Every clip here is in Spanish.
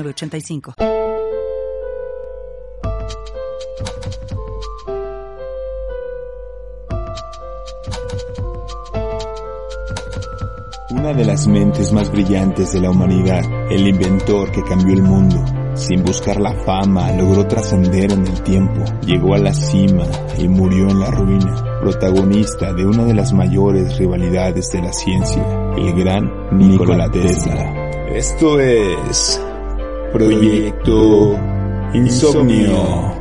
85 Una de las mentes más brillantes de la humanidad, el inventor que cambió el mundo. Sin buscar la fama, logró trascender en el tiempo, llegó a la cima y murió en la ruina, protagonista de una de las mayores rivalidades de la ciencia, el gran Nikola Tesla. Esto es Proyecto Insomnio.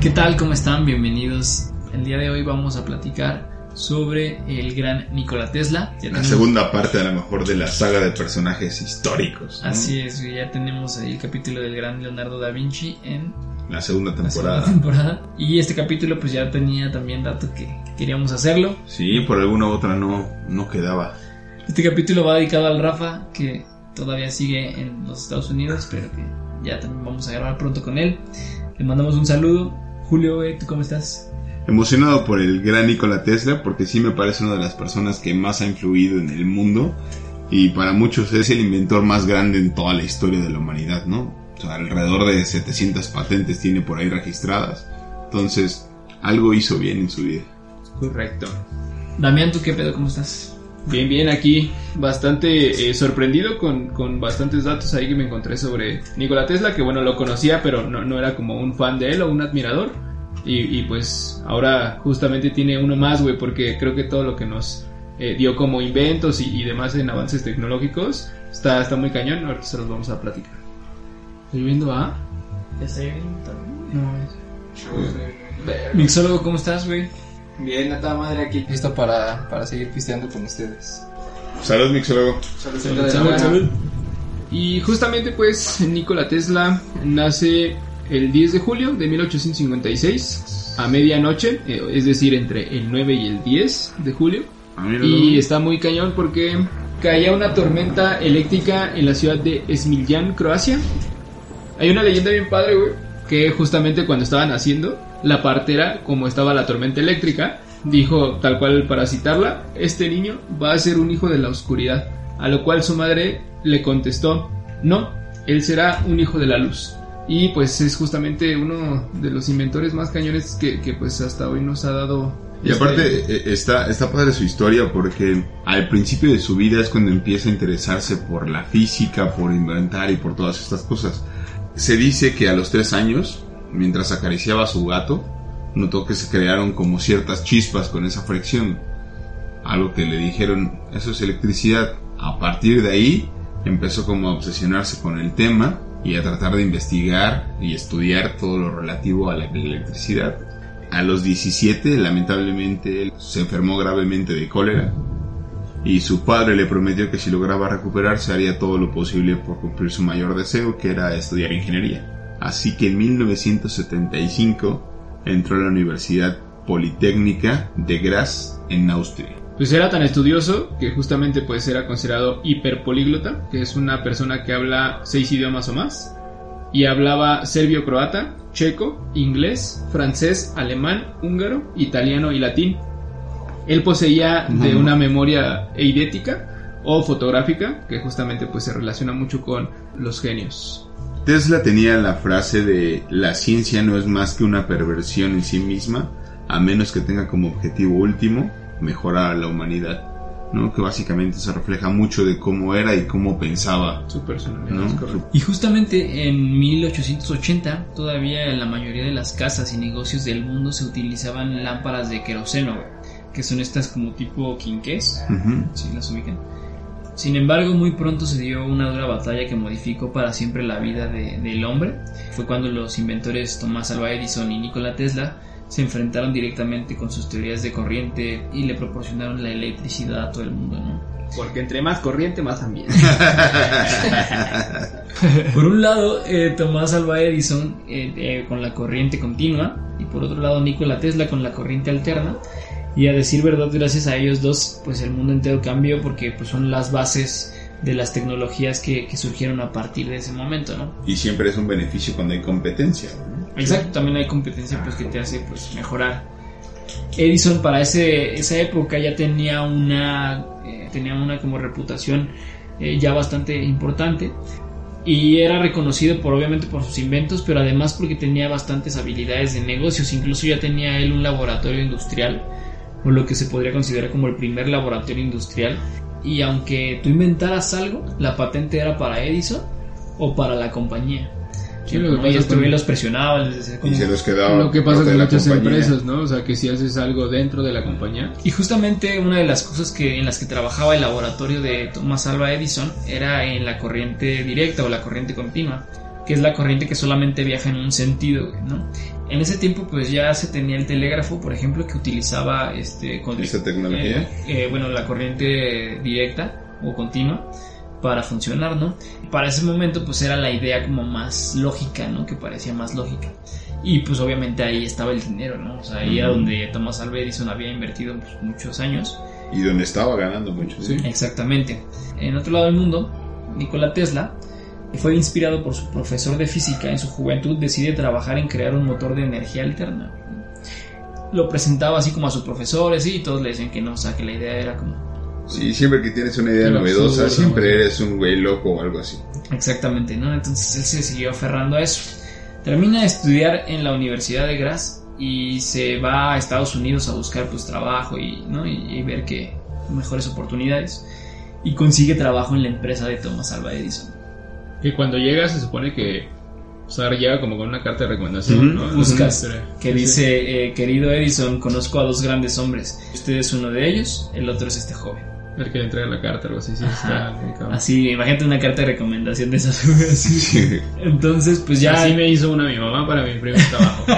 ¿Qué tal? ¿Cómo están? Bienvenidos. El día de hoy vamos a platicar sobre el gran Nikola Tesla. Ya la segunda parte a lo mejor de la saga de personajes históricos. Así es, ya tenemos ahí el capítulo del gran Leonardo da Vinci en la segunda temporada. temporada. Y este capítulo pues ya tenía también dato que queríamos hacerlo. Sí, por alguna otra no, no quedaba. Este capítulo va dedicado al Rafa, que todavía sigue en los Estados Unidos, pero que ya también vamos a grabar pronto con él. Le mandamos un saludo. Julio, ¿tú cómo estás? Emocionado por el gran Nikola Tesla, porque sí me parece una de las personas que más ha influido en el mundo y para muchos es el inventor más grande en toda la historia de la humanidad, ¿no? Alrededor de 700 patentes tiene por ahí registradas. Entonces, algo hizo bien en su vida. Correcto. Damián, ¿tú qué pedo? ¿Cómo estás? Bien, bien, aquí bastante eh, sorprendido con, con, bastantes datos ahí que me encontré sobre Nikola Tesla, que bueno, lo conocía, pero no, no era como un fan de él o un admirador. Y, pues ahora justamente tiene uno más, güey, porque creo que todo lo que nos eh, dio como inventos y, y, demás en avances tecnológicos está, está muy cañón. Ahora se los vamos a platicar. Estoy viendo a. ¿Está No, es. Mixólogo, ¿cómo estás, güey? Bien, a toda madre aquí. Listo para, para seguir pisteando con ustedes. Salud, mixólogo. Salud, salud, salud, Y justamente, pues, Nikola Tesla nace el 10 de julio de 1856 a medianoche, eh, es decir, entre el 9 y el 10 de julio. Ah, y está muy cañón porque caía una tormenta eléctrica en la ciudad de Smiljan, Croacia. Hay una leyenda bien padre, güey, que justamente cuando estaban haciendo, la partera, como estaba la tormenta eléctrica, dijo tal cual para citarla, este niño va a ser un hijo de la oscuridad, a lo cual su madre le contestó, no, él será un hijo de la luz. Y pues es justamente uno de los inventores más cañones que, que pues hasta hoy nos ha dado y este aparte eh, está, está padre su historia porque al principio de su vida es cuando empieza a interesarse por la física, por inventar y por todas estas cosas. Se dice que a los tres años, mientras acariciaba a su gato, notó que se crearon como ciertas chispas con esa fricción. Algo que le dijeron, eso es electricidad. A partir de ahí, empezó como a obsesionarse con el tema y a tratar de investigar y estudiar todo lo relativo a la electricidad. A los 17, lamentablemente, él se enfermó gravemente de cólera y su padre le prometió que si lograba recuperarse haría todo lo posible por cumplir su mayor deseo, que era estudiar ingeniería. Así que en 1975 entró a la Universidad Politécnica de Graz en Austria. Pues era tan estudioso que justamente pues era considerado hiperpolíglota, que es una persona que habla seis idiomas o más, y hablaba serbio-croata, checo, inglés, francés, alemán, húngaro, italiano y latín. Él poseía de una memoria eidética o fotográfica que justamente pues se relaciona mucho con los genios. Tesla tenía la frase de la ciencia no es más que una perversión en sí misma, a menos que tenga como objetivo último mejorar a la humanidad. ¿no? que básicamente se refleja mucho de cómo era y cómo pensaba su personalidad. Y justamente en 1880 todavía en la mayoría de las casas y negocios del mundo se utilizaban lámparas de queroseno que son estas como tipo quinqués, si las ubican. Sin embargo, muy pronto se dio una dura batalla que modificó para siempre la vida del hombre. Fue cuando los inventores Tomás Alva Edison y Nikola Tesla se enfrentaron directamente con sus teorías de corriente y le proporcionaron la electricidad a todo el mundo, ¿no? Porque entre más corriente, más ambiente. por un lado, eh, Tomás Alva Edison eh, eh, con la corriente continua y por otro lado Nikola Tesla con la corriente alterna. Y a decir verdad, gracias a ellos dos, pues el mundo entero cambió porque pues, son las bases de las tecnologías que, que surgieron a partir de ese momento, ¿no? Y siempre es un beneficio cuando hay competencia. ¿no? Exacto, también hay competencia pues que te hace pues mejorar. Edison para ese, esa época ya tenía una eh, tenía una como reputación eh, ya bastante importante y era reconocido por obviamente por sus inventos, pero además porque tenía bastantes habilidades de negocios, incluso ya tenía él un laboratorio industrial o lo que se podría considerar como el primer laboratorio industrial y aunque tú inventaras algo, la patente era para Edison o para la compañía. Sí, lo que ¿no? pasa y esto con- los presionaba, les decía Y se los quedaba. Lo que pasa con muchas empresas, ¿no? O sea, que si haces algo dentro de la compañía, Y justamente una de las cosas que en las que trabajaba el laboratorio de Thomas Alva Edison era en la corriente directa o la corriente continua, que es la corriente que solamente viaja en un sentido, ¿no? En ese tiempo pues ya se tenía el telégrafo, por ejemplo, que utilizaba este con- ¿Esta tecnología? eh, eh, bueno, la corriente directa o continua para funcionar, ¿no? Para ese momento pues era la idea como más lógica, ¿no? Que parecía más lógica. Y pues obviamente ahí estaba el dinero, ¿no? O sea, ahí era Ujú. donde Thomas Alva Edison había invertido pues, muchos años. Y donde estaba ganando mucho. Sí. Exactamente. En otro lado del mundo, Nikola Tesla fue inspirado por su profesor de física en su juventud, decide trabajar en crear un motor de energía alterna. Lo presentaba así como a sus profesores y todos le decían que no, o sea, que la idea era como Sí, siempre que tienes una idea novedosa, absurdo, siempre eres un güey loco o algo así. Exactamente, ¿no? Entonces él se siguió aferrando a eso. Termina de estudiar en la Universidad de Graz y se va a Estados Unidos a buscar pues trabajo y, ¿no? y, y ver que mejores oportunidades y consigue trabajo en la empresa de Thomas Alva Edison. Que cuando llega se supone que o sea, llega como con una carta de recomendación. ¿no? Buscas que sí, dice, eh, querido Edison, conozco a dos grandes hombres. Usted es uno de ellos, el otro es este joven. sí. El que le entrega la carta, algo así, sí, está. Así, imagínate una carta de recomendación de esas. así. Entonces, pues ya... Así me hizo una mi mamá para mi primer trabajo.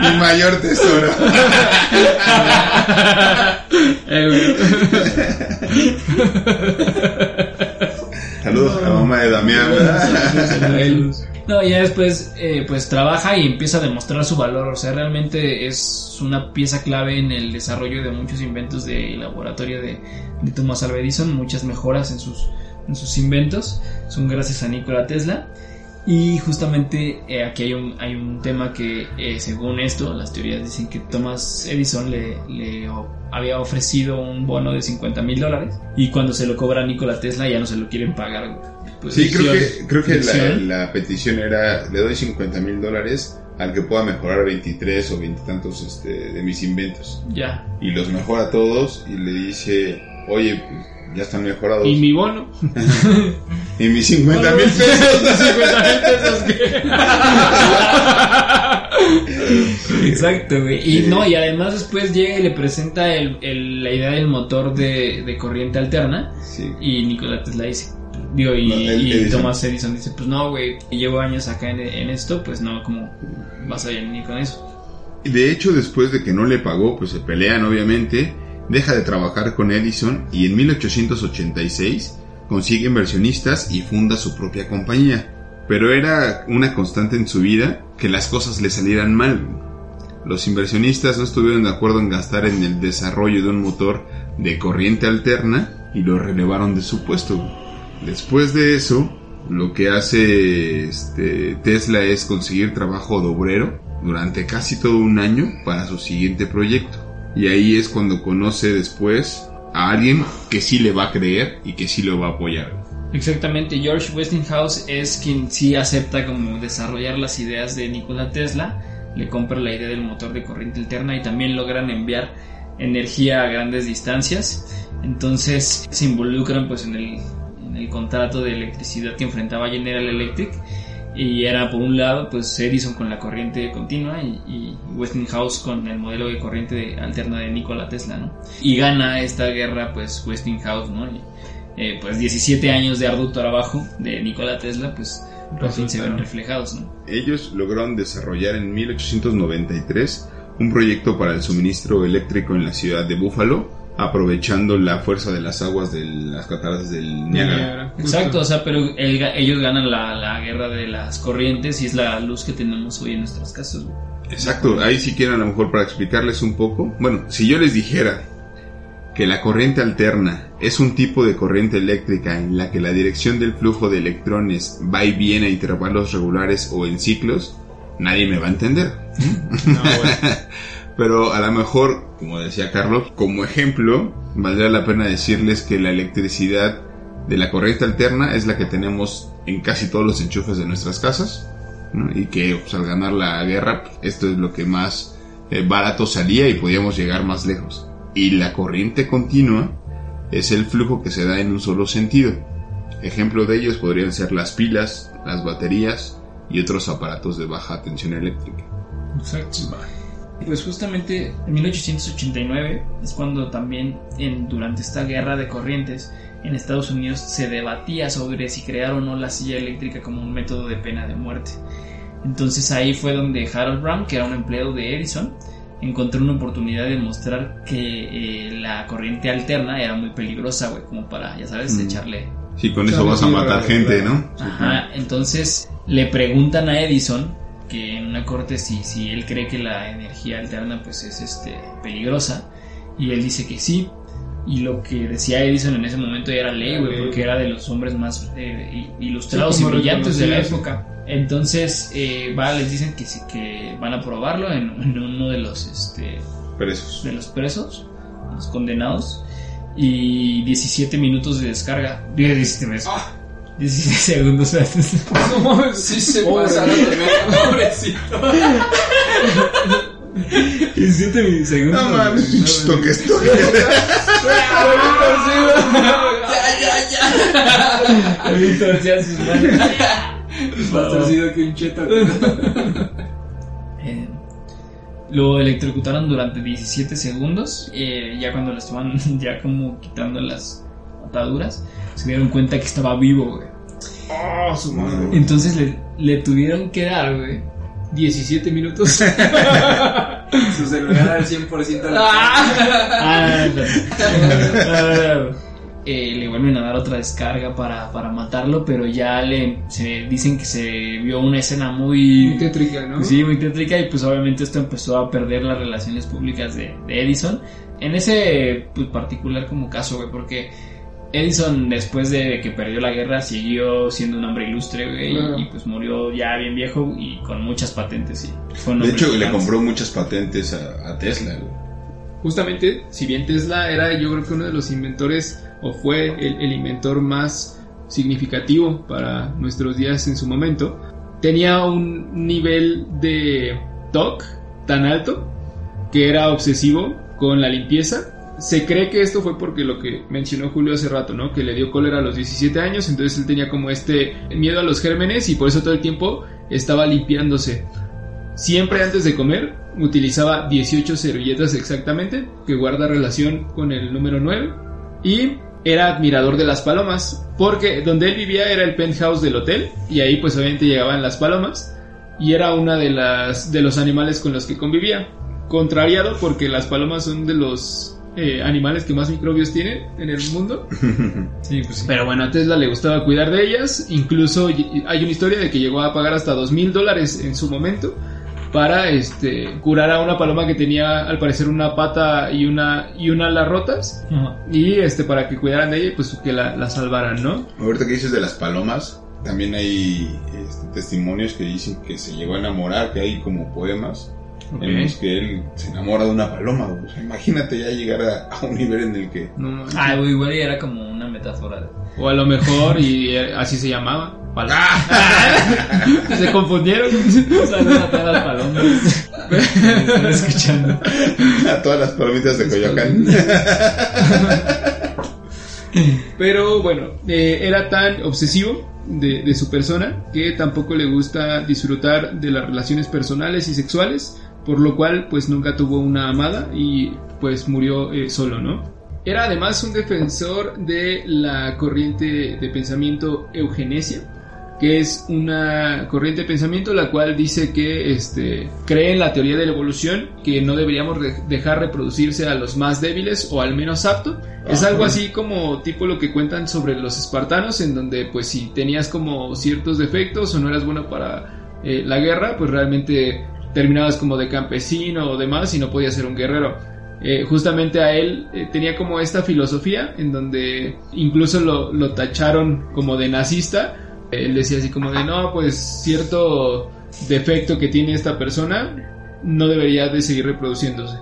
Mi mayor tesoro. de Damián, ¿verdad? No, ya después eh, pues trabaja y empieza a demostrar su valor, o sea, realmente es una pieza clave en el desarrollo de muchos inventos del laboratorio de, de Thomas Alva Edison, muchas mejoras en sus, en sus inventos, son gracias a Nikola Tesla. Y justamente eh, aquí hay un, hay un tema que, eh, según esto, las teorías dicen que Thomas Edison le, le o- había ofrecido un bono de 50 mil dólares y cuando se lo cobra Nikola Tesla ya no se lo quieren pagar. Pues, Sí, creo que, creo que la, petición era, le doy 50 mil dólares al que pueda mejorar 23 o 20 tantos este, de mis inventos. Ya. Y los mejora todos y le dice, oye, pues, ya están mejorados. Y mi bono. Y mis 50 mil pesos. 50 mil pesos que. Exacto, güey. Y Sí. no, y además después llega y le presenta el, el- la idea del motor de, de corriente alterna. Sí. Y Nikola Tesla dice. Digo, y, No, el y Edison. Thomas Edison dice: Pues no, güey, llevo años acá en, en esto, pues no, como vas a venir con eso? De hecho, después de que no le pagó, pues se pelean obviamente, deja de trabajar con Edison y en 1886 consigue inversionistas y funda su propia compañía. Pero era una constante en su vida que las cosas le salieran mal. Los inversionistas no estuvieron de acuerdo en gastar en el desarrollo de un motor de corriente alterna y lo relevaron de su puesto. Después de eso, lo que hace este, Tesla es conseguir trabajo de obrero durante casi todo un año para su siguiente proyecto. Y ahí es cuando conoce después a alguien que sí le va a creer y que sí lo va a apoyar. Exactamente, George Westinghouse es quien sí acepta como desarrollar las ideas de Nikola Tesla, le compra la idea del motor de corriente alterna y también logran enviar energía a grandes distancias. Entonces se involucran pues en el, el contrato de electricidad que enfrentaba General Electric y era por un lado pues Edison con la corriente continua y, y Westinghouse con el modelo de corriente de- alterna de Nikola Tesla, ¿no? Y gana esta guerra pues Westinghouse, ¿no? Y, eh, pues 17 años de arduo trabajo de Nikola Tesla, pues por fin se ven reflejados, ¿no? Ellos lograron desarrollar en 1893 un proyecto para el suministro eléctrico en la ciudad de Buffalo, aprovechando la fuerza de las aguas de las cataratas del Niágara. Exacto, o sea, pero el- ellos ganan la, la guerra de las corrientes y es la luz que tenemos hoy en nuestras casas. güey. Exacto, ahí si quieren a lo mejor para explicarles un poco. Bueno, si yo les dijera que la corriente alterna es un tipo de corriente eléctrica en la que la dirección del flujo de electrones va y viene a intervalos regulares o en ciclos, nadie me va a entender. No, bueno. Pero a lo mejor, como decía Carlos, como ejemplo, valdría la pena decirles que la electricidad de la corriente alterna es la que tenemos en casi todos los enchufes de nuestras casas. Y que pues, al ganar la guerra, esto es lo que más eh, barato salía y podíamos llegar más lejos. Y la corriente continua es el flujo que se da en un solo sentido. Ejemplo de ellos podrían ser las pilas, las baterías y otros aparatos de baja tensión eléctrica. Exacto. Pues justamente en 1889 es cuando también en, durante esta guerra de corrientes en Estados Unidos se debatía sobre si crear o no la silla eléctrica como un método de pena de muerte. Entonces ahí fue donde Harold Brown, que era un empleado de Edison, encontró una oportunidad de mostrar que eh, la corriente alterna era muy peligrosa, güey, como para, ya sabes, Mm. echarle Sí, con eso vas a matar gente. ¿no? Ajá, entonces le preguntan a Edison que en una corte si, si él cree que la energía alterna pues es este peligrosa y él dice que sí y lo que decía Edison en ese momento era ley, güey, porque era de los hombres más eh, ilustrados Sí, y brillantes de la época. Entonces, eh, va, les dicen que, sí- que van a probarlo en, en uno de los este, Presos. de los presos, los condenados, y 17 minutos de descarga. Digo, 17 minutos. 17 segundos. No mames, Sí se pasaron de ver, pobrecito. 17 segundos. No mames, pinches toques, toques. Ya, ya, ya. Se hace sus manos. Más torcido que un cheto. Eh, lo electrocutaron durante 17 segundos. eh, ya cuando le estaban ya como quitando las ataduras, se dieron cuenta que estaba vivo, güey. Oh, su madre. Entonces le, le tuvieron que dar, güey. 17 minutos. Su celular al 100% de la Ah, ah, eh, le vuelven a dar otra descarga para, para matarlo, pero ya le se dicen que se vio una escena muy, Muy tétrica, ¿no? sí, muy tétrica y pues obviamente esto empezó a perder las relaciones públicas de, de Edison en ese pues, particular como caso, güey, porque Edison después de que perdió la guerra siguió siendo un hombre ilustre, güey, y- Claro. y, pues murió ya bien viejo y con muchas patentes y fue un De hecho, le compró muchas patentes a, a Tesla. güey. Justamente, si bien Tesla era yo creo que uno de los inventores o fue el, el inventor más significativo para nuestros días en su momento, tenía un nivel de TOC tan alto que era obsesivo con la limpieza. Se cree que esto fue porque lo que mencionó Julio hace rato, ¿no? Que le dio cólera a los 17 años, entonces él tenía como este miedo a los gérmenes y por eso todo el tiempo estaba limpiándose. Siempre antes de comer utilizaba 18 servilletas exactamente, que guarda relación con el número 9. Y era admirador de las palomas, porque donde él vivía era el penthouse del hotel, y ahí pues obviamente llegaban las palomas, y era una de las de los animales con los que convivía. Contrariado porque las palomas son de los eh, animales que más microbios tienen en el mundo. Sí, pues sí. Pero bueno, a Tesla le gustaba cuidar de ellas. Incluso hay una historia de que llegó a pagar hasta dos mil dólares en su momento para este curar a una paloma que tenía al parecer una pata y una y una ala rotas Ajá. y este para que cuidaran de ella y pues que la, la salvaran, ¿no? Ahorita que dices de las palomas, también hay este, testimonios que dicen que se llegó a enamorar, que hay como poemas en los que él se enamora de una paloma. O sea, imagínate ya llegar a, a un nivel en el que... No. Ah, igual era como una metáfora. O a lo mejor y eh, así se llamaba. paloma. se confundieron. Saludos a todas las palomas. Están escuchando. A todas las palomitas de Coyoacán. Pero bueno, eh, era tan obsesivo de, de su persona que tampoco le gusta disfrutar de las relaciones personales y sexuales, por lo cual pues nunca tuvo una amada y pues murió eh, solo, ¿no? Era además un defensor de la corriente de pensamiento eugenesia, que es una corriente de pensamiento la cual dice que este, cree en la teoría de la evolución, que no deberíamos dejar reproducirse a los más débiles o al menos apto. Es algo así como tipo lo que cuentan sobre los espartanos, en donde pues si tenías como ciertos defectos o no eras bueno para eh, la guerra, pues realmente terminabas como de campesino o demás y no podías ser un guerrero. Eh, justamente a él eh, tenía como esta filosofía en donde incluso lo, lo tacharon como de nazista él decía así como de, no, pues cierto defecto que tiene esta persona no debería de seguir reproduciéndose.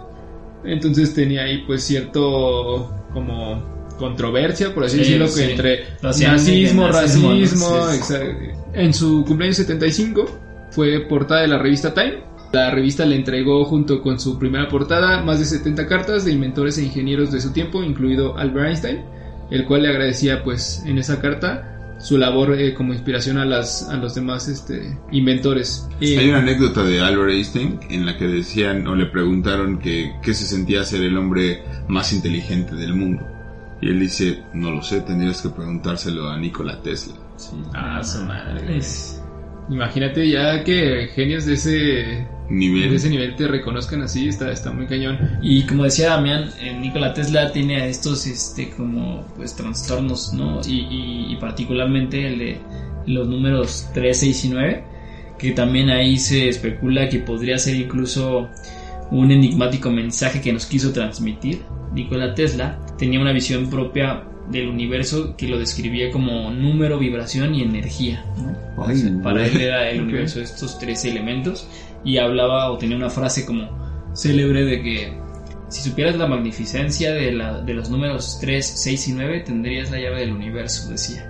Entonces tenía ahí pues cierto como controversia, por así decirlo, que entre nazismo, racismo, en su cumpleaños 75 fue portada de la revista Time. La revista le entregó junto con su primera portada más de 70 cartas de inventores e ingenieros de su tiempo, incluido Albert Einstein, el cual le agradecía pues en esa carta su labor eh, como inspiración a las a los demás este inventores. Hay una anécdota de Albert Einstein en la que decían o le preguntaron que qué se sentía ser el hombre más inteligente del mundo. Y él dice, no lo sé, tendrías que preguntárselo a Nikola Tesla. Ah, su madre. Imagínate ya que genios de ese nivel. Ese nivel te reconozcan así, está, está muy cañón. Y como decía Damián, eh, Nikola Tesla tiene estos este como pues trastornos, ¿no? Y, particularmente el de los números 3, 6 y 9, que también ahí se especula que podría ser incluso un enigmático mensaje que nos quiso transmitir. Nikola Tesla tenía una visión propia del universo que lo describía como número, vibración y energía. para él era el universo de estos tres elementos y hablaba o tenía una frase como célebre de que si supieras la magnificencia de, la, de los números 3, 6 y 9 tendrías la llave del universo, decía.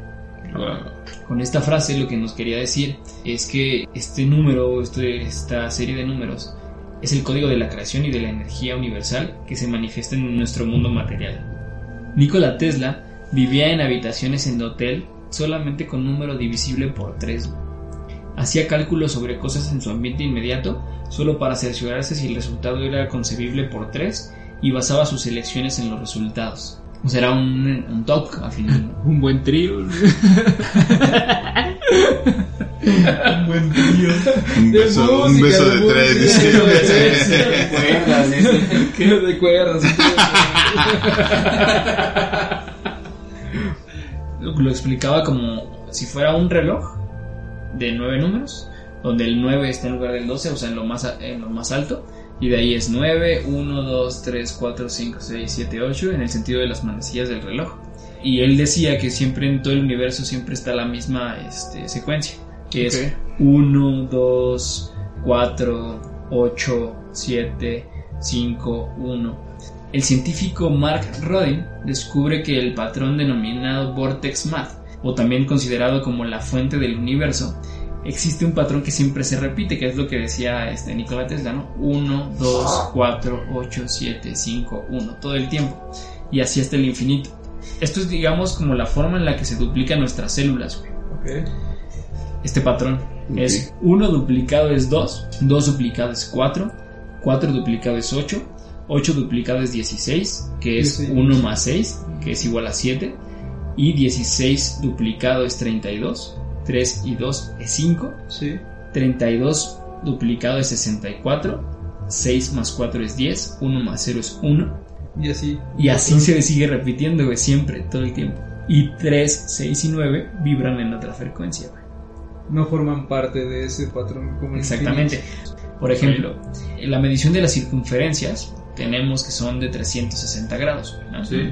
Con esta frase lo que nos quería decir es que este número, este, esta serie de números, es el código de la creación y de la energía universal que se manifiesta en nuestro mundo material. Nikola Tesla vivía en habitaciones en hotel solamente con número divisible por 3 hacía cálculos sobre cosas en su ambiente inmediato solo para cerciorarse si el resultado era concebible por tres y basaba sus elecciones en los resultados. O sea, era un, un TOC al final. un buen trío. un buen trío. Un beso, un beso de, tres. ¿Qué recuerdas? Lo explicaba como si fuera un reloj de nueve números, donde el 9 está en lugar del 12, o sea, en lo más, en lo más alto. Y de ahí es 9, 1, 2, 3, 4, 5, 6, 7, 8, en el sentido de las manecillas del reloj. Y él decía que siempre en todo el universo siempre está la misma este, secuencia, que es 1, 2, 4, 8, 7, 5, 1. El científico Mark Rodin descubre que el patrón denominado Vortex Math o también considerado como la fuente del universo, existe un patrón que siempre se repite, que es lo que decía este Nikola Tesla, ¿no? 1, 2, 4, 8, 7, 5, 1, todo el tiempo. Y así hasta el infinito. Esto es, digamos, como la forma en la que se duplican nuestras células, Este patrón es 1 duplicado es 2, 2 duplicado es 4, 4 duplicado es 8, 8 duplicado es 16, que es 1 más 6, que es igual a 7, y 16 duplicado es 32, 3 y 2 es 5, sí. 32 duplicado es 64, 6 más 4 es 10, 1 más 0 es 1. Y así. Y así se sigue repitiendo, siempre, todo el tiempo. Y 3, 6 y 9 vibran en otra frecuencia, No forman parte de ese patrón como Exactamente. Por ejemplo, en la medición de las circunferencias tenemos que son de 360 grados. Sí.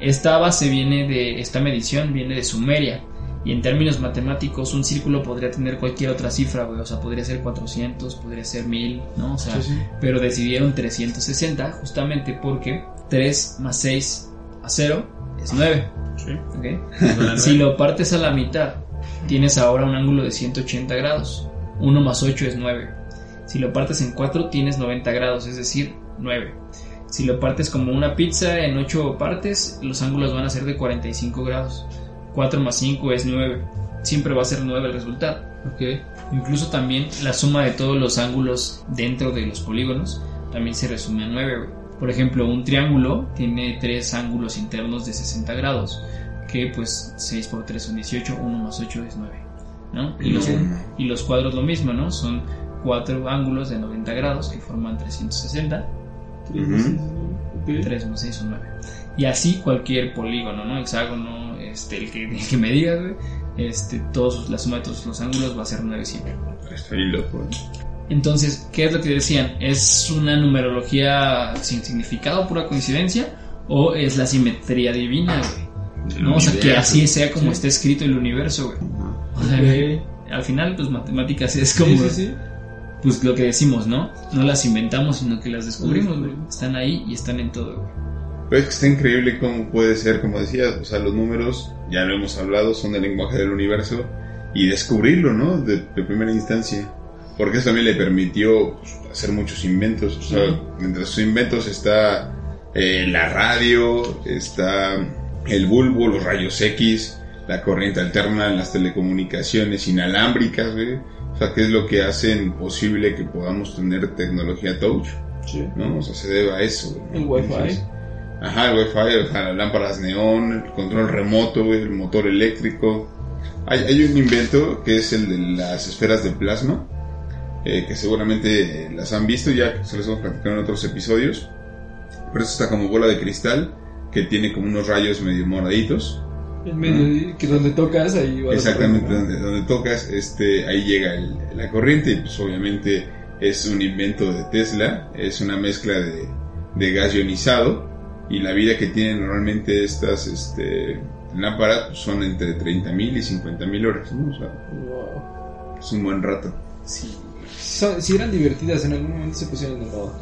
Esta base viene de, esta medición viene de Sumeria. Y en términos matemáticos, un círculo podría tener cualquier otra cifra, O sea, podría ser 400, podría ser 1000, ¿no? O sea, pero decidieron 360 justamente porque 3 más 6 a 0 es 9. si lo partes a la mitad, tienes ahora un ángulo de 180 grados. 1 más 8 es 9. Si lo partes en 4, tienes 90 grados, es decir, 9. Si lo partes como una pizza en 8 partes, los ángulos van a ser de 45 grados. 4 más 5 es 9. Siempre va a ser 9 el resultado. Okay. Incluso también la suma de todos los ángulos dentro de los polígonos también se resume a 9. Por ejemplo, un triángulo tiene 3 ángulos internos de 60 grados, que pues 6 por 3 son 18, 1 más 8 es 9. ¿no? Y los, y los cuadros lo mismo, ¿no? Son cuatro ángulos de 90 grados que forman 360. 3 más 6 son 9. Y así cualquier polígono, ¿no? Hexágono, este, el que, el que me digas, güey, este, todos, la suma de todos los ángulos va a ser 9 siempre. Estoy loco. Entonces, ¿qué es lo que decían? ¿Es una numerología sin significado, pura coincidencia? ¿O es la simetría divina, güey? ¿No? O sea, que así sea como está escrito el universo, güey. O sea, que al final, pues matemáticas es como... Sí, sí, sí. Pues lo que decimos, ¿no? No las inventamos, sino que las descubrimos, güey. Están ahí y están en todo, güey. Pero es que está increíble cómo puede ser, como decías, o sea, los números, ya lo hemos hablado, son el lenguaje del universo y descubrirlo, ¿no? De, de primera instancia. Porque eso también le permitió pues, hacer muchos inventos. O sea, entre sus inventos está eh, la radio, está el bulbo, los rayos X, la corriente alterna, las telecomunicaciones inalámbricas, güey. O sea, ¿qué es lo que hacen posible que podamos tener tecnología touch? Sí. ¿No? O sea, se debe a eso, güey. El Wi-Fi. Entonces, Ajá, el Wi-Fi, o sea, las lámparas neón, el control remoto, güey, el motor eléctrico. Hay, hay un invento que es el de las esferas de plasma, eh, que seguramente las han visto ya, se les hemos platicado en otros episodios. Pero esto está como bola de cristal, que tiene como unos rayos medio moraditos. En medio, que donde tocas, ahí va Exactamente, donde, donde tocas, este, ahí llega el- la corriente y pues obviamente es un invento de Tesla, es una mezcla de, de gas ionizado y la vida que tienen normalmente estas este, lámparas pues, son entre 30.000 y 50.000 horas, ¿no? O sea, Wow. es un buen rato. Sí. Sí eran divertidas, en algún momento se pusieron de moda.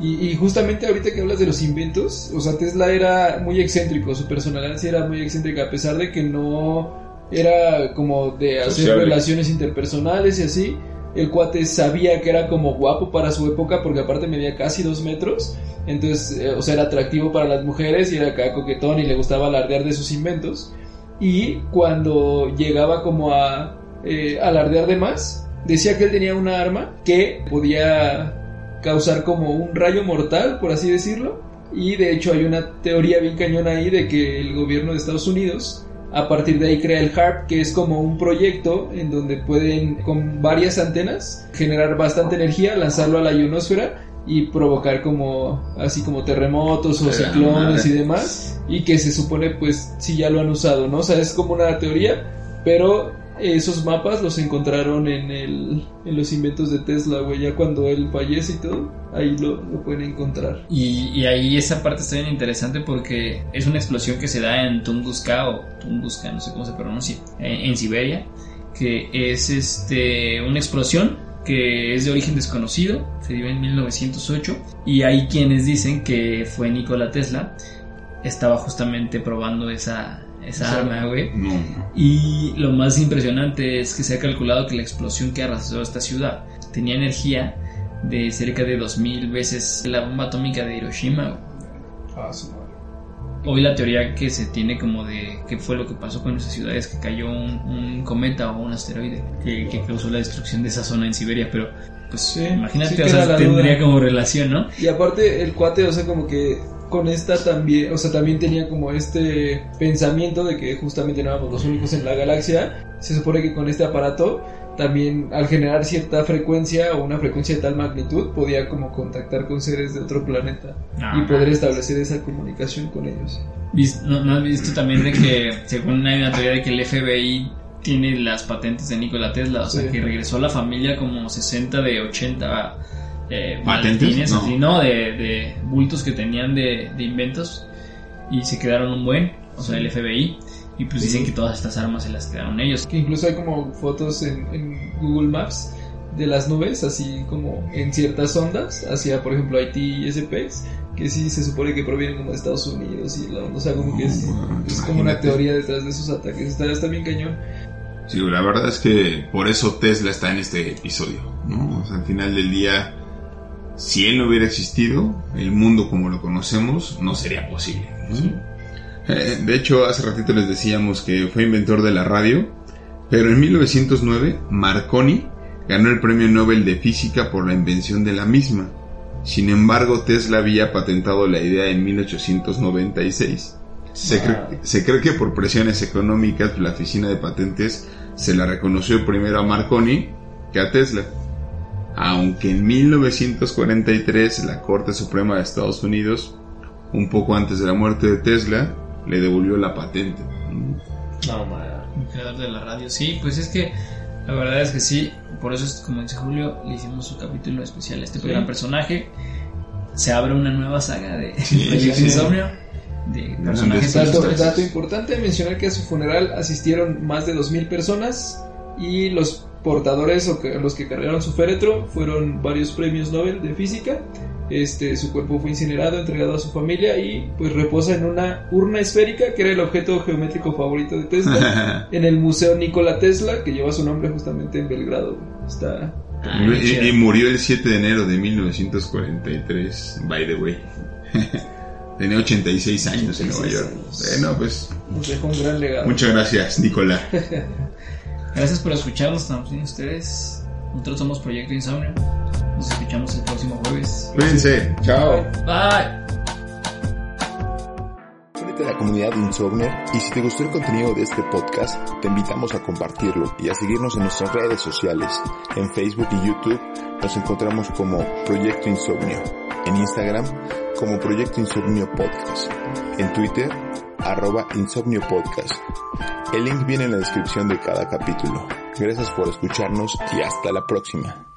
Y, y justamente ahorita que hablas de los inventos, o sea, Tesla era muy excéntrico, su personalidad sí era muy excéntrica, a pesar de que no era como de hacer Sociable. relaciones interpersonales y así. El cuate sabía que era como guapo para su época, porque aparte medía casi dos metros. Entonces, eh, o sea, era atractivo para las mujeres y era acá coquetón y le gustaba alardear de sus inventos. Y cuando llegaba como a eh, alardear de más, decía que él tenía una arma que podía causar como un rayo mortal, por así decirlo. Y de hecho hay una teoría bien cañona ahí de que el gobierno de Estados Unidos a partir de ahí crea el HARP, que es como un proyecto en donde pueden con varias antenas generar bastante energía, lanzarlo a la ionosfera y provocar como así como terremotos o ciclones y demás y que se supone pues sí ya lo han usado, ¿no? O sea, es como una teoría, pero esos mapas los encontraron en el en los inventos de Tesla, güey, ya cuando él fallece y todo, ahí lo, lo pueden encontrar. Y, y ahí esa parte está bien interesante porque es una explosión que se da en Tunguska o Tunguska, no sé cómo se pronuncia, en, Siberia, que es este una explosión que es de origen desconocido, se dio en 1908 y hay quienes dicen que fue Nikola Tesla, estaba justamente probando esa, esa arma, güey. No, no. Y lo más impresionante es que se ha calculado que la explosión que arrasó esta ciudad tenía energía de cerca de 2000 veces la bomba atómica de Hiroshima. Ah, su madre. Hoy la teoría que se tiene como de qué fue lo que pasó con esa ciudad es que cayó un, un cometa o un asteroide que, que causó la destrucción de esa zona en Siberia, pero pues Sí, imagínate, sí o sea, tendría duda. como relación, ¿no? Y aparte el cuate, o sea, como que con esta también, o sea, también tenía como este pensamiento de que justamente no éramos los únicos en la galaxia. Se supone que con este aparato también al generar cierta frecuencia o una frecuencia de tal magnitud podía como contactar con seres de otro planeta Ah. y poder establecer esa comunicación con ellos. ¿No, no has visto también de que, según hay una teoría de que el FBI tiene las patentes de Nikola Tesla? O sea, Sí. que regresó a la familia como 60 de 80 eh, ¿Patentes? maletines, No. así, ¿no? De, de bultos que tenían de, de inventos y se quedaron un buen, o sea, el FBI. Y pues dicen que todas estas armas se las quedaron ellos. Que incluso hay como fotos en, en Google Maps de las nubes, así como en ciertas ondas, hacia por ejemplo Haití y SPX, que sí se supone que provienen como de Estados Unidos y la onda, o sea, como que es, No, es como una teoría detrás de esos ataques. Está, está bien cañón. Sí, la verdad es que por eso Tesla está en este episodio, ¿no? O sea, al final del día, si él no hubiera existido, el mundo como lo conocemos no sería posible. ¿no? Eh, de hecho, hace ratito les decíamos que fue inventor de la radio, pero en 1909 Marconi ganó el premio Nobel de Física por la invención de la misma. Sin embargo, Tesla había patentado la idea en 1896. Se, cree, se cree que por presiones económicas la oficina de patentes se la reconoció primero a Marconi que a Tesla. Aunque en 1943 la Corte Suprema de Estados Unidos, un poco antes de la muerte de Tesla, le devolvió la patente. No, El creador de la radio, sí, pues es que la verdad es que sí, por eso es como dice Julio, le hicimos su capítulo especial a este gran personaje. Se abre una nueva saga de Insomnio. De personajes dato, dato importante mencionar que a su funeral asistieron más de 2.000 personas y los portadores o que, los que cargaron su féretro fueron varios premios Nobel de física. Este, su cuerpo fue incinerado, entregado a su familia y pues reposa en una urna esférica que era el objeto geométrico favorito de Tesla en el Museo Nikola Tesla que lleva su nombre justamente en Belgrado. Está y, murió el 7 de enero de 1943, by the way. Tenía 86 años en Nueva York. Bueno, pues. Nos dejó un gran legado. Muchas gracias, Nicolás. Gracias por escucharnos también ustedes. Nosotros somos Proyecto Insomnio. Nos escuchamos el próximo jueves. Cuídense. Chao. Bye. Únete a la comunidad de Insomnio y si te gustó el contenido de este podcast, te invitamos a compartirlo y a seguirnos en nuestras redes sociales. En Facebook y YouTube nos encontramos como Proyecto Insomnio. En Instagram como Proyecto Insomnio Podcast. En Twitter arroba Insomnio Podcast. El link viene en la descripción de cada capítulo. Gracias por escucharnos y hasta la próxima.